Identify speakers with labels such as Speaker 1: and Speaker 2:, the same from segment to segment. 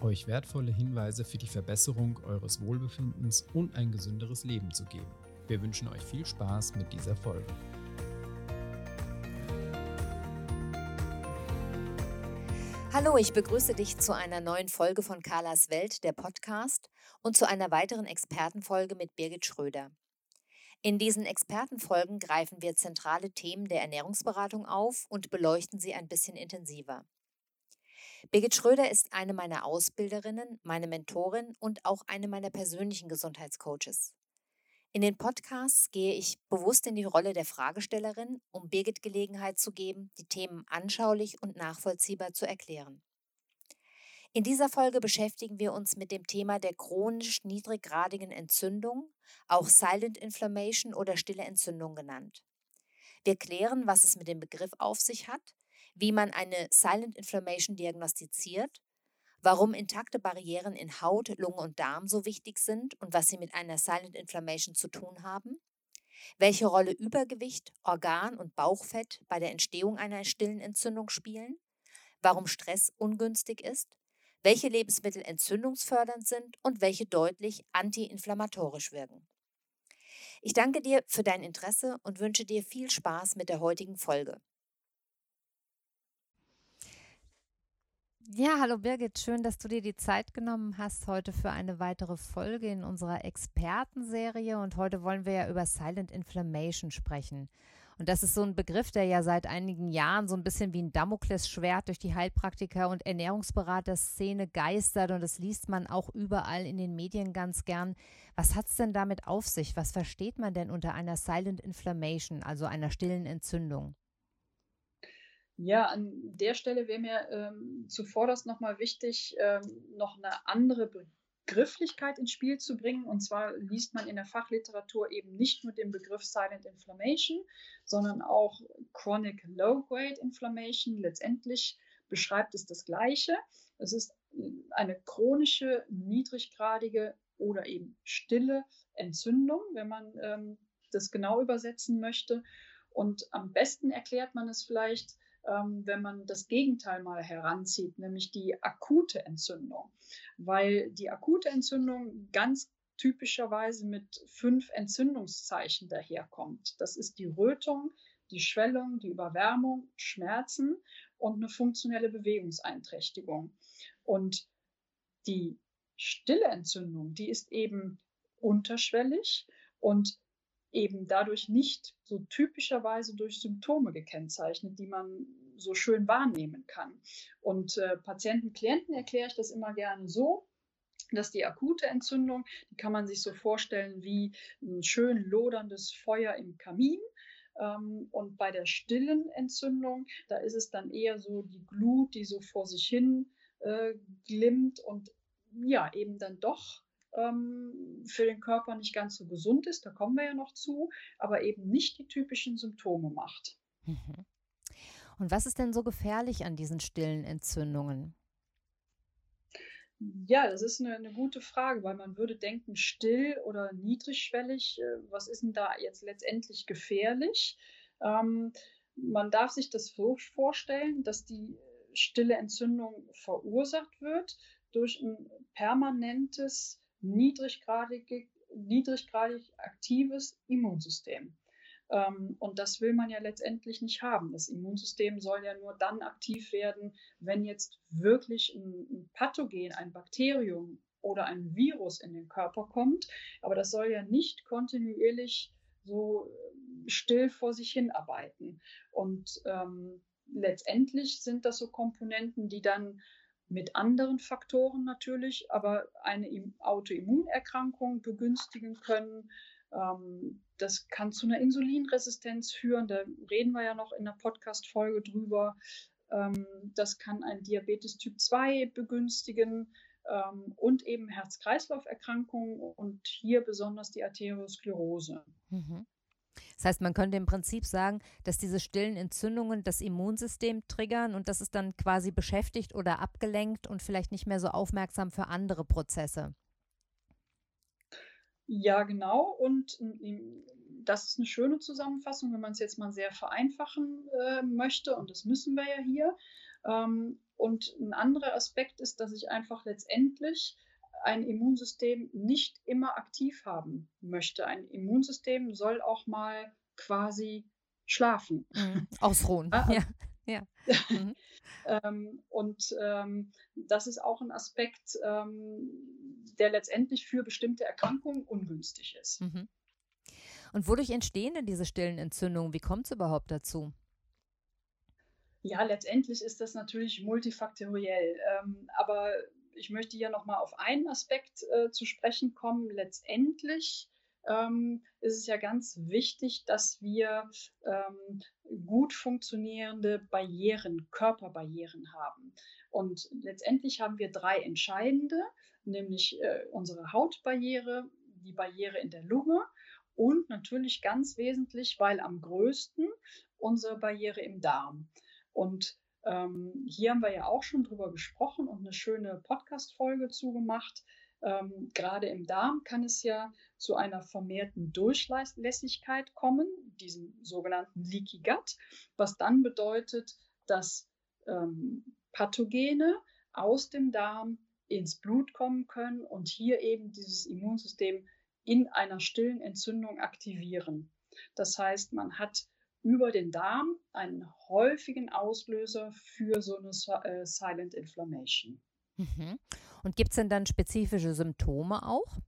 Speaker 1: euch wertvolle Hinweise für die Verbesserung eures Wohlbefindens und ein gesünderes Leben zu geben. Wir wünschen euch viel Spaß mit dieser Folge.
Speaker 2: Hallo, ich begrüße dich zu einer neuen Folge von Carlas Welt, der Podcast, und zu einer weiteren Expertenfolge mit Birgit Schröder. In diesen Expertenfolgen greifen wir zentrale Themen der Ernährungsberatung auf und beleuchten sie ein bisschen intensiver. Birgit Schröder ist eine meiner Ausbilderinnen, meine Mentorin und auch eine meiner persönlichen Gesundheitscoaches. In den Podcasts gehe ich bewusst in die Rolle der Fragestellerin, um Birgit Gelegenheit zu geben, die Themen anschaulich und nachvollziehbar zu erklären. In dieser Folge beschäftigen wir uns mit dem Thema der chronisch niedriggradigen Entzündung, auch Silent Inflammation oder stille Entzündung genannt. Wir klären, was es mit dem Begriff auf sich hat, wie man eine Silent Inflammation diagnostiziert, warum intakte Barrieren in Haut, Lunge und Darm so wichtig sind und was sie mit einer Silent Inflammation zu tun haben, welche Rolle Übergewicht, Organ- und Bauchfett bei der Entstehung einer stillen Entzündung spielen, warum Stress ungünstig ist, welche Lebensmittel entzündungsfördernd sind und welche deutlich antiinflammatorisch wirken. Ich danke dir für dein Interesse und wünsche dir viel Spaß mit der heutigen Folge.
Speaker 3: Ja, hallo Birgit, schön, dass du dir die Zeit genommen hast heute für eine weitere Folge in unserer Expertenserie. Und heute wollen wir ja über Silent Inflammation sprechen. Und das ist so ein Begriff, der ja seit einigen Jahren so ein bisschen wie ein Damoklesschwert durch die Heilpraktiker und Ernährungsberater-Szene geistert und das liest man auch überall in den Medien ganz gern. Was hat es denn damit auf sich? Was versteht man denn unter einer Silent Inflammation, also einer stillen Entzündung?
Speaker 4: Ja, an der Stelle wäre mir ähm, zuvorderst nochmal wichtig, ähm, noch eine andere Begrifflichkeit ins Spiel zu bringen. Und zwar liest man in der Fachliteratur eben nicht nur den Begriff Silent Inflammation, sondern auch Chronic Low-Grade Inflammation. Letztendlich beschreibt es das Gleiche. Es ist eine chronische, niedriggradige oder eben stille Entzündung, wenn man ähm, das genau übersetzen möchte. Und am besten erklärt man es vielleicht wenn man das Gegenteil mal heranzieht, nämlich die akute Entzündung. Weil die akute Entzündung ganz typischerweise mit fünf Entzündungszeichen daherkommt. Das ist die Rötung, die Schwellung, die Überwärmung, Schmerzen und eine funktionelle Bewegungseinträchtigung. Und die stille Entzündung, die ist eben unterschwellig und eben dadurch nicht so typischerweise durch Symptome gekennzeichnet, die man so schön wahrnehmen kann. Und äh, Patienten, Klienten erkläre ich das immer gerne so, dass die akute Entzündung, die kann man sich so vorstellen wie ein schön loderndes Feuer im Kamin. Ähm, und bei der stillen Entzündung, da ist es dann eher so die Glut, die so vor sich hin äh, glimmt und ja, eben dann doch für den Körper nicht ganz so gesund ist, da kommen wir ja noch zu, aber eben nicht die typischen Symptome macht. Mhm.
Speaker 3: Und was ist denn so gefährlich an diesen stillen Entzündungen?
Speaker 4: Ja, das ist eine, eine, gute Frage, weil man würde denken, still oder niedrigschwellig, äh, was ist denn da jetzt letztendlich gefährlich? Ähm, man darf sich das so vorstellen, dass die stille Entzündung verursacht wird durch ein permanentes niedriggradig, niedriggradig aktives Immunsystem. Ähm, und das will man ja letztendlich nicht haben. Das Immunsystem soll ja nur dann aktiv werden, wenn jetzt wirklich ein, Pathogen, ein Bakterium oder ein Virus in den Körper kommt. Aber das soll ja nicht kontinuierlich so still vor sich hin arbeiten. Und ähm, letztendlich sind das so Komponenten, die dann mit anderen Faktoren natürlich, aber eine Autoimmunerkrankung begünstigen können. Ähm, das kann zu einer Insulinresistenz führen. Da reden wir ja noch in der Podcast-Folge drüber. Ähm, das kann ein Diabetes Typ 2 begünstigen. ähm, und eben Herz-Kreislauf-Erkrankungen und hier besonders die Arteriosklerose. Mhm.
Speaker 3: Das heißt, man könnte im Prinzip sagen, dass diese stillen Entzündungen das Immunsystem triggern und das ist dann quasi beschäftigt oder abgelenkt und vielleicht nicht mehr so aufmerksam für andere Prozesse.
Speaker 4: Ja, genau. Und das ist eine schöne Zusammenfassung, wenn man es jetzt mal sehr vereinfachen äh, möchte. Und das müssen wir ja hier. Ähm, und ein anderer Aspekt ist, dass ich einfach letztendlich ein Immunsystem nicht immer aktiv haben möchte. Ein Immunsystem soll auch mal quasi schlafen.
Speaker 3: Mhm. Ausruhen. ah, ja. ja.
Speaker 4: Mhm. ähm, und ähm, das ist auch ein Aspekt, ähm, der letztendlich für bestimmte Erkrankungen ungünstig ist. Mhm.
Speaker 3: Und wodurch entstehen denn diese stillen Entzündungen? Wie kommt es überhaupt dazu?
Speaker 4: Ja, letztendlich ist das natürlich multifaktoriell. Ähm, aber ich möchte hier nochmal auf einen Aspekt äh, zu sprechen kommen. Letztendlich ähm, ist es ja ganz wichtig, dass wir ähm, gut funktionierende Barrieren, Körperbarrieren haben. Und letztendlich haben wir drei entscheidende, nämlich äh, unsere Hautbarriere, die Barriere in der Lunge und natürlich ganz wesentlich, weil am größten, unsere Barriere im Darm. Und ähm, hier haben wir ja auch schon drüber gesprochen und eine schöne Podcast-Folge zugemacht. Ähm, gerade im Darm kann es ja zu einer vermehrten Durchlässigkeit kommen, diesem sogenannten Leaky Gut, was dann bedeutet, dass ähm, Pathogene aus dem Darm ins Blut kommen können und hier eben dieses Immunsystem in einer stillen Entzündung aktivieren. Das heißt, man hat über den Darm einen häufigen Auslöser für so eine äh, Silent Inflammation.
Speaker 3: Mhm. Und gibt es denn dann spezifische Symptome auch?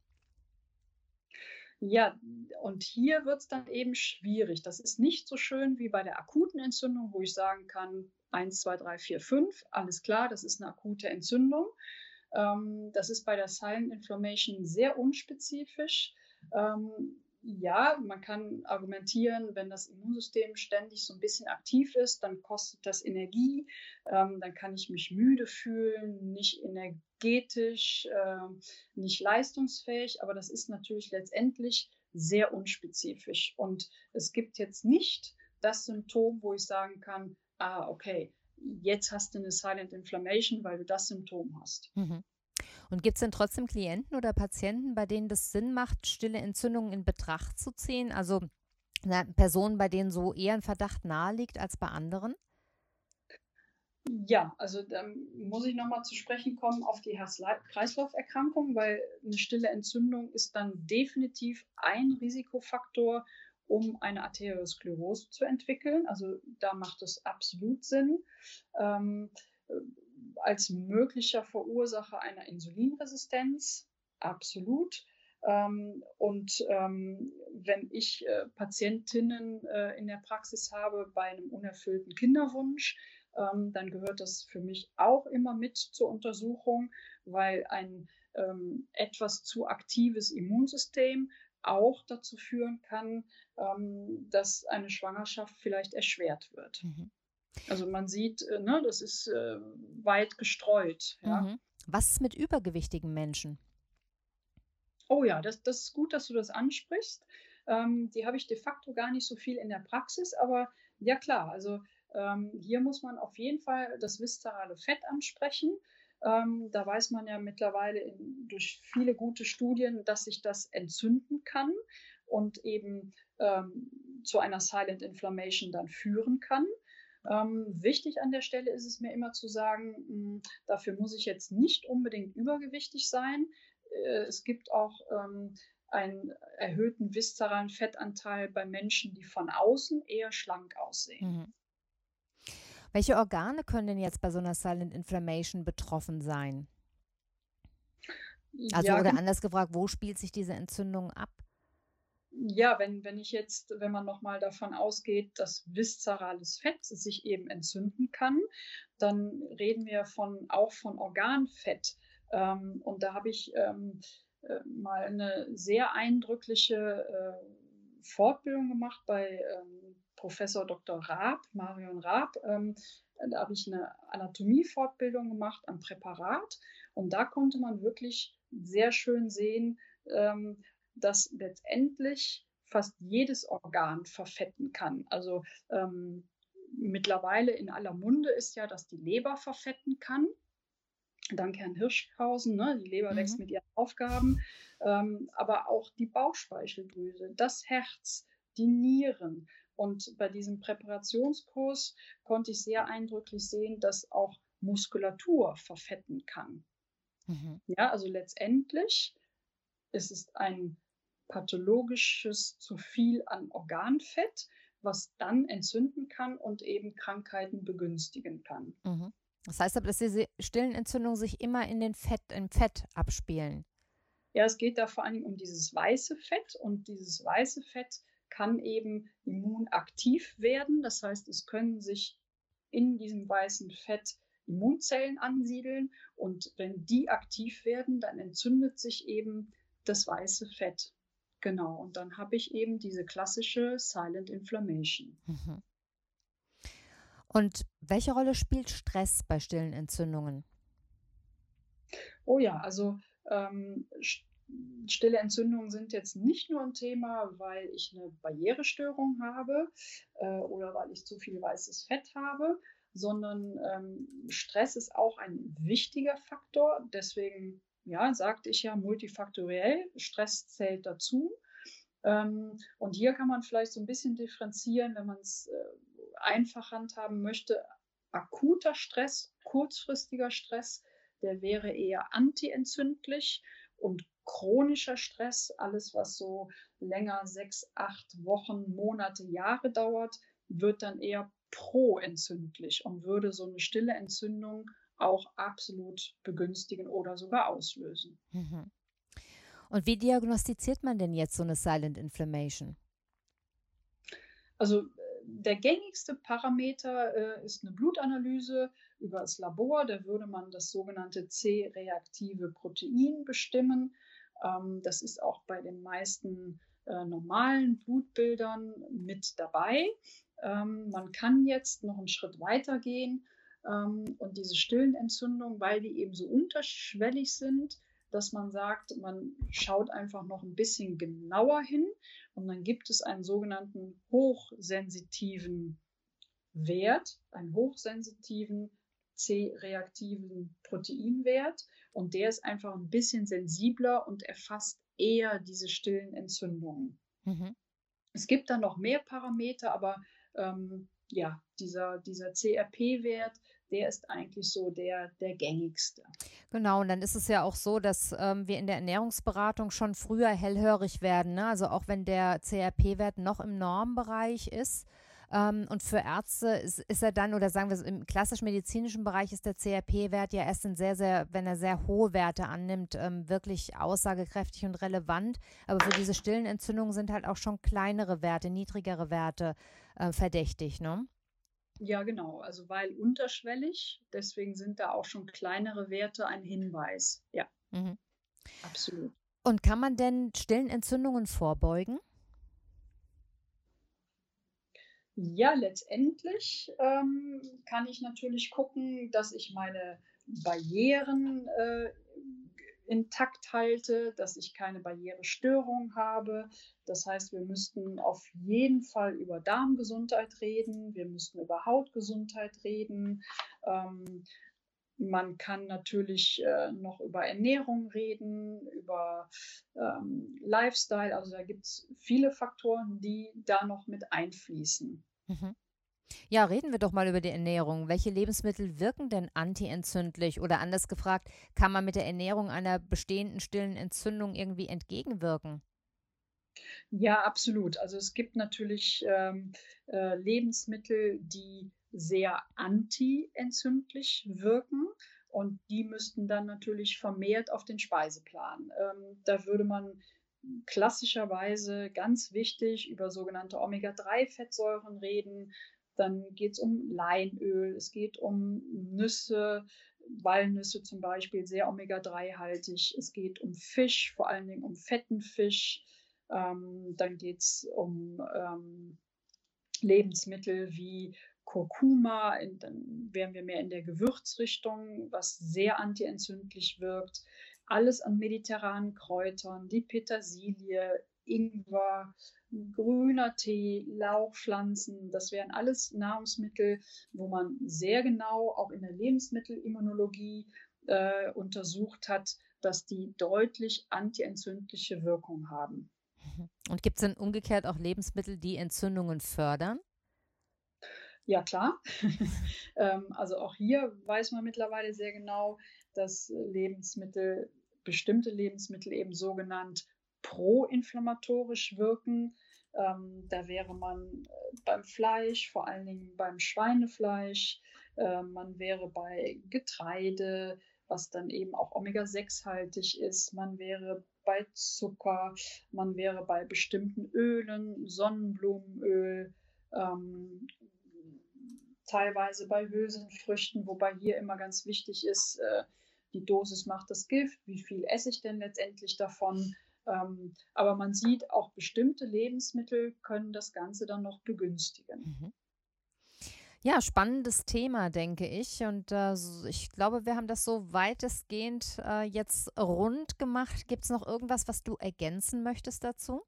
Speaker 4: Ja, und hier wird es dann eben schwierig. Das ist nicht so schön wie bei der akuten Entzündung, wo ich sagen kann, 1, 2, 3, 4, 5, alles klar, das ist eine akute Entzündung. Ähm, das ist bei der Silent Inflammation sehr unspezifisch. Ähm, ja, man kann argumentieren, wenn das Immunsystem ständig so ein bisschen aktiv ist, dann kostet das Energie, ähm, dann kann ich mich müde fühlen, nicht energetisch, äh, nicht leistungsfähig, aber das ist natürlich letztendlich sehr unspezifisch. Und es gibt jetzt nicht das Symptom, wo ich sagen kann, ah, okay, jetzt hast du eine Silent Inflammation, weil du das Symptom hast. Mhm.
Speaker 3: Und gibt es denn trotzdem Klienten oder Patienten, bei denen das Sinn macht, stille Entzündungen in Betracht zu ziehen? Also Personen, bei denen so eher ein Verdacht nahe liegt als bei anderen?
Speaker 4: Ja, also da muss ich nochmal zu sprechen kommen auf die Herz-Kreislauf-Erkrankung, weil eine stille Entzündung ist dann definitiv ein Risikofaktor, um eine Arteriosklerose zu entwickeln. Also da macht es absolut Sinn. Ähm, als möglicher Verursacher einer Insulinresistenz, absolut. Ähm, und ähm, wenn ich äh, Patientinnen äh, in der Praxis habe bei einem unerfüllten Kinderwunsch, ähm, dann gehört das für mich auch immer mit zur Untersuchung, weil ein ähm, etwas zu aktives Immunsystem auch dazu führen kann, ähm, dass eine Schwangerschaft vielleicht erschwert wird. Mhm. Also man sieht, äh, ne, das ist äh, weit gestreut. Ja. Mhm.
Speaker 3: Was ist mit übergewichtigen Menschen?
Speaker 4: Oh ja, das, das ist gut, dass du das ansprichst. Ähm, die habe ich de facto gar nicht so viel in der Praxis, aber ja klar, also ähm, hier muss man auf jeden Fall das viszerale Fett ansprechen. Ähm, da weiß man ja mittlerweile in, durch viele gute Studien, dass sich das entzünden kann und eben ähm, zu einer Silent Inflammation dann führen kann. Ähm, wichtig an der Stelle ist es mir immer zu sagen, mh, hm, dafür muss ich jetzt nicht unbedingt übergewichtig sein. Äh, es gibt auch ähm, einen erhöhten viszeralen Fettanteil bei Menschen, die von außen eher schlank aussehen. Mhm.
Speaker 3: Welche Organe können denn jetzt bei so einer Silent Inflammation betroffen sein? Also ja, oder anders gefragt, wo spielt sich diese Entzündung ab?
Speaker 4: Ja, wenn, wenn ich jetzt, wenn man nochmal davon ausgeht, dass viszerales Fett sich eben entzünden kann, dann reden wir von, auch von Organfett. Ähm, und da habe ich ähm, äh, mal eine sehr eindrückliche äh, Fortbildung gemacht bei ähm, Professor Dr. Raab, Marion Raab. Ähm, da habe ich eine Anatomiefortbildung gemacht am Präparat Und da konnte man wirklich sehr schön sehen, ähm, dass letztendlich fast jedes Organ verfetten kann. Also ähm, mittlerweile in aller Munde ist ja, dass die Leber verfetten kann. Dank Herrn Hirschhausen, ne? die Leber mhm. wächst mit ihren Aufgaben, ähm, aber auch die Bauchspeicheldrüse, das Herz, die Nieren. Und bei diesem Präparationskurs konnte ich sehr eindrücklich sehen, dass auch Muskulatur verfetten kann. Mhm. Ja, also letztendlich ist es ein pathologisches zu viel an Organfett, was dann entzünden kann und eben Krankheiten begünstigen kann.
Speaker 3: Mhm. Das heißt aber, dass diese stillen Entzündungen sich immer in den Fett, im Fett abspielen.
Speaker 4: Ja, es geht da vor allem um dieses weiße Fett und dieses weiße Fett kann eben immunaktiv werden. Das heißt, es können sich in diesem weißen Fett Immunzellen ansiedeln und wenn die aktiv werden, dann entzündet sich eben das weiße Fett. Genau, und dann habe ich eben diese klassische Silent Inflammation. Mhm.
Speaker 3: Und welche Rolle spielt Stress bei stillen Entzündungen?
Speaker 4: Oh ja, also ähm, stille Entzündungen sind jetzt nicht nur ein Thema, weil ich eine Barrierestörung habe äh, oder weil ich zu viel weißes Fett habe, sondern ähm, Stress ist auch ein wichtiger Faktor. Deswegen, ja, sagte ich ja multifaktoriell, Stress zählt dazu. Ähm, und hier kann man vielleicht so ein bisschen differenzieren, wenn man es äh, einfach handhaben möchte. Akuter Stress, kurzfristiger Stress, der wäre eher antientzündlich und chronischer Stress, alles was so länger sechs, acht Wochen, Monate, Jahre dauert, wird dann eher proentzündlich und würde so eine stille Entzündung auch absolut begünstigen oder sogar auslösen. Mhm.
Speaker 3: Und wie diagnostiziert man denn jetzt so eine Silent Inflammation?
Speaker 4: Also der gängigste Parameter äh, ist eine Blutanalyse über das Labor. Da würde man das sogenannte C-reaktive Protein bestimmen. Ähm, das ist auch bei den meisten äh, normalen Blutbildern mit dabei. Ähm, man kann jetzt noch einen Schritt weiter gehen und diese stillen Entzündungen, weil die eben so unterschwellig sind, dass man sagt, man schaut einfach noch ein bisschen genauer hin und dann gibt es einen sogenannten hochsensitiven Wert, einen hochsensitiven C-reaktiven Proteinwert und der ist einfach ein bisschen sensibler und erfasst eher diese stillen Entzündungen. Mhm. Es gibt dann noch mehr Parameter, aber ähm, ja, dieser, dieser CRP-Wert, der ist eigentlich so der, der gängigste.
Speaker 3: Genau, und dann ist es ja auch so, dass ähm, wir in der Ernährungsberatung schon früher hellhörig werden. Ne? Also auch wenn der CRP-Wert noch im Normbereich ist, ähm, und für Ärzte ist, ist, er dann, oder sagen wir im klassisch medizinischen Bereich ist der CRP-Wert ja erst in sehr, sehr, wenn er sehr hohe Werte annimmt, ähm, wirklich aussagekräftig und relevant. Aber für diese stillen Entzündungen sind halt auch schon kleinere Werte, niedrigere Werte äh, verdächtig, ne?
Speaker 4: Ja, genau. Also weil unterschwellig, deswegen sind da auch schon kleinere Werte ein Hinweis. Ja, mhm. absolut.
Speaker 3: Und kann man denn stillen Entzündungen vorbeugen?
Speaker 4: Ja, letztendlich ähm, kann ich natürlich gucken, dass ich meine Barrieren äh, intakt halte, dass ich keine Barrierestörung habe. Das heißt, wir müssten auf jeden Fall über Darmgesundheit reden, wir müssten über Hautgesundheit reden. Ähm, man kann natürlich äh, noch über Ernährung reden, über ähm, Lifestyle. Also da gibt es viele Faktoren, die da noch mit einfließen. Mhm.
Speaker 3: Ja, reden wir doch mal über die Ernährung. Welche Lebensmittel wirken denn antientzündlich? Oder anders gefragt, kann man mit der Ernährung einer bestehenden stillen Entzündung irgendwie entgegenwirken?
Speaker 4: Ja, absolut. Also es gibt natürlich ähm, äh, Lebensmittel, die sehr antientzündlich wirken und die müssten dann natürlich vermehrt auf den Speiseplan. Ähm, da würde man klassischerweise ganz wichtig über sogenannte Omega-3-Fettsäuren reden. Dann geht es um Leinöl, es geht um Nüsse, Walnüsse zum Beispiel, sehr Omega-3-haltig. Es geht um Fisch, vor allen Dingen um fetten Fisch. Ähm, dann geht es um ähm, Lebensmittel wie Kurkuma, dann wären wir mehr in der Gewürzrichtung, was sehr antientzündlich wirkt. Alles an mediterranen Kräutern, die Petersilie, Ingwer, grüner Tee, Lauchpflanzen, das wären alles Nahrungsmittel, wo man sehr genau auch in der Lebensmittelimmunologie äh, untersucht hat, dass die deutlich antientzündliche Wirkung haben.
Speaker 5: Und gibt es denn umgekehrt auch Lebensmittel, die Entzündungen fördern?
Speaker 4: Ja, klar. ähm, also auch hier weiß man mittlerweile sehr genau, dass Lebensmittel, bestimmte Lebensmittel eben sogenannt proinflammatorisch wirken. Ähm, da wäre man äh, beim Fleisch, vor allen Dingen beim Schweinefleisch, äh, man wäre bei Getreide, was dann eben auch Omega-6-haltig ist, man wäre bei Zucker, man wäre bei bestimmten Ölen, Sonnenblumenöl, ähm, teilweise bei Hülsenfrüchten, wobei hier immer ganz wichtig ist, äh, die Dosis macht das Gift, wie viel esse ich denn letztendlich davon. Ähm, aber man sieht, auch bestimmte Lebensmittel können das Ganze dann noch begünstigen. Mhm.
Speaker 5: Ja, spannendes Thema, denke ich. Und äh, ich glaube, wir haben das so weitestgehend äh, jetzt rund gemacht. Gibt es noch irgendwas, was du ergänzen möchtest dazu?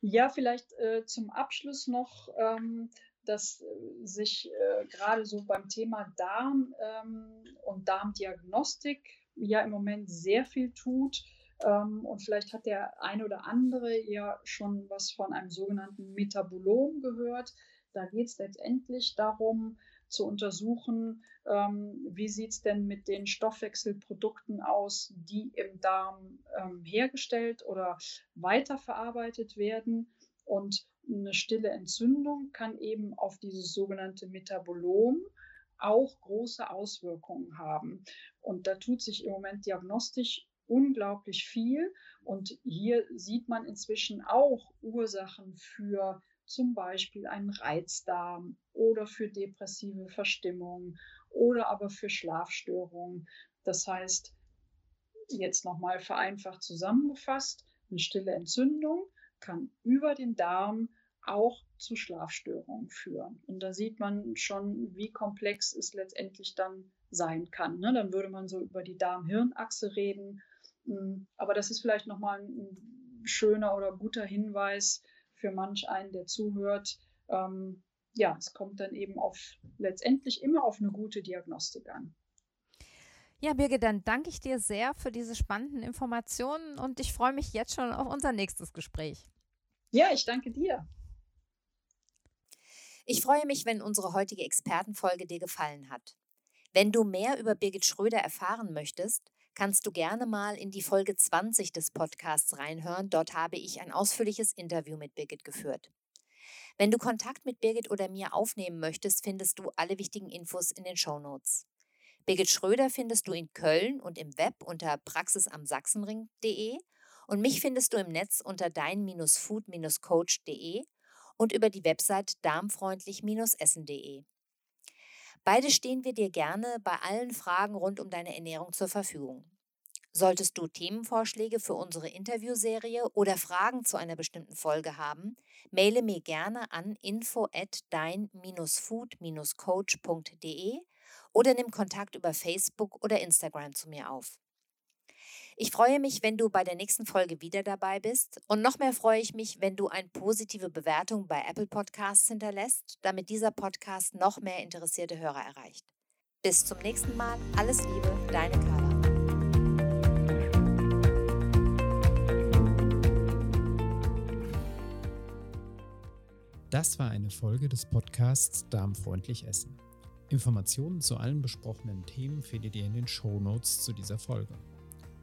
Speaker 4: Ja, vielleicht äh, zum Abschluss noch, ähm, dass äh, sich äh, gerade so beim Thema Darm ähm, und Darmdiagnostik ja im Moment sehr viel tut. Ähm, und vielleicht hat der eine oder andere ja schon was von einem sogenannten Metabolom gehört. Da geht es letztendlich darum, zu untersuchen, ähm, wie sieht es denn mit den Stoffwechselprodukten aus, die im Darm ähm, hergestellt oder weiterverarbeitet werden. Und eine stille Entzündung kann eben auf dieses sogenannte Metabolom auch große Auswirkungen haben. Und da tut sich im Moment diagnostisch unglaublich viel. Und hier sieht man inzwischen auch Ursachen für zum Beispiel einen Reizdarm oder für depressive Verstimmung oder aber für Schlafstörungen. Das heißt, jetzt nochmal vereinfacht zusammengefasst, eine stille Entzündung kann über den Darm auch zu Schlafstörungen führen. Und da sieht man schon, wie komplex es letztendlich dann sein kann. Ne? Dann würde man so über die Darm-Hirn-Achse reden. Hm, aber das ist vielleicht nochmal ein schöner oder guter Hinweis für manch einen, der zuhört. Ähm, ja, es kommt dann eben auf letztendlich immer auf eine gute Diagnostik an.
Speaker 5: Ja, Birgit, dann danke ich dir sehr für diese spannenden Informationen und ich freue mich jetzt schon auf unser nächstes Gespräch.
Speaker 4: Ja, ich danke dir.
Speaker 3: Ich freue mich, wenn unsere heutige Expertenfolge dir gefallen hat. Wenn du mehr über Birgit Schröder erfahren möchtest, kannst du gerne mal in die Folge 20 des Podcasts reinhören. Dort habe ich ein ausführliches Interview mit Birgit geführt. Wenn du Kontakt mit Birgit oder mir aufnehmen möchtest, findest du alle wichtigen Infos in den Show Notes. Birgit Schröder findest du in Köln und im Web unter praxisamsachsenring.de und mich findest du im Netz unter dein-food-coach.de und über die Website darmfreundlich-essen.de. Beide stehen wir dir gerne bei allen Fragen rund um deine Ernährung zur Verfügung. Solltest du Themenvorschläge für unsere Interviewserie oder Fragen zu einer bestimmten Folge haben, maile mir gerne an info at dein-food-coach.de oder nimm Kontakt über Facebook oder Instagram zu mir auf. Ich freue mich, wenn du bei der nächsten Folge wieder dabei bist. Und noch mehr freue ich mich, wenn du eine positive Bewertung bei Apple Podcasts hinterlässt, damit dieser Podcast noch mehr interessierte Hörer erreicht. Bis zum nächsten Mal. Alles Liebe, deine Carla.
Speaker 1: Das war eine Folge des Podcasts Darmfreundlich Essen. Informationen zu allen besprochenen Themen findet ihr in den Show Notes zu dieser Folge.